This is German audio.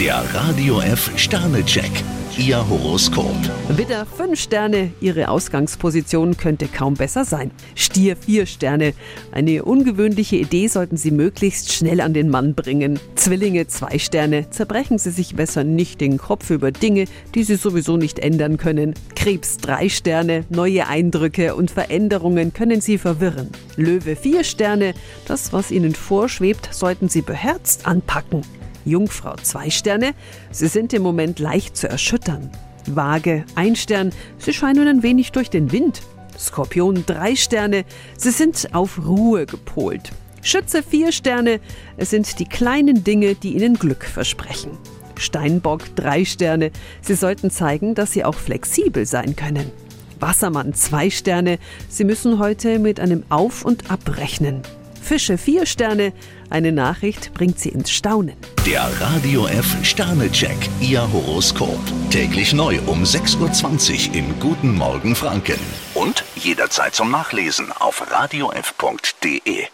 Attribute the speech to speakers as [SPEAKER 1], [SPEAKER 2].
[SPEAKER 1] Der Radio F Sternecheck. Ihr Horoskop.
[SPEAKER 2] Widder 5 Sterne, Ihre Ausgangsposition könnte kaum besser sein. Stier 4 Sterne, eine ungewöhnliche Idee sollten Sie möglichst schnell an den Mann bringen. Zwillinge 2 Sterne, zerbrechen Sie sich besser nicht den Kopf über Dinge, die Sie sowieso nicht ändern können. Krebs 3 Sterne, neue Eindrücke und Veränderungen können Sie verwirren. Löwe 4 Sterne, das, was Ihnen vorschwebt, sollten Sie beherzt anpacken. Jungfrau zwei Sterne, Sie sind im Moment leicht zu erschüttern. Waage ein Stern, Sie scheinen ein wenig durch den Wind. Skorpion drei Sterne, Sie sind auf Ruhe gepolt. Schütze vier Sterne, es sind die kleinen Dinge, die Ihnen Glück versprechen. Steinbock drei Sterne, Sie sollten zeigen, dass Sie auch flexibel sein können. Wassermann zwei Sterne, Sie müssen heute mit einem Auf und Ab rechnen. Fische vier Sterne, eine Nachricht bringt Sie ins Staunen.
[SPEAKER 1] Der Radio F Sternecheck. Ihr Horoskop. Täglich neu um 6.20 Uhr im Guten Morgen Franken. Und jederzeit zum Nachlesen auf radiof.de.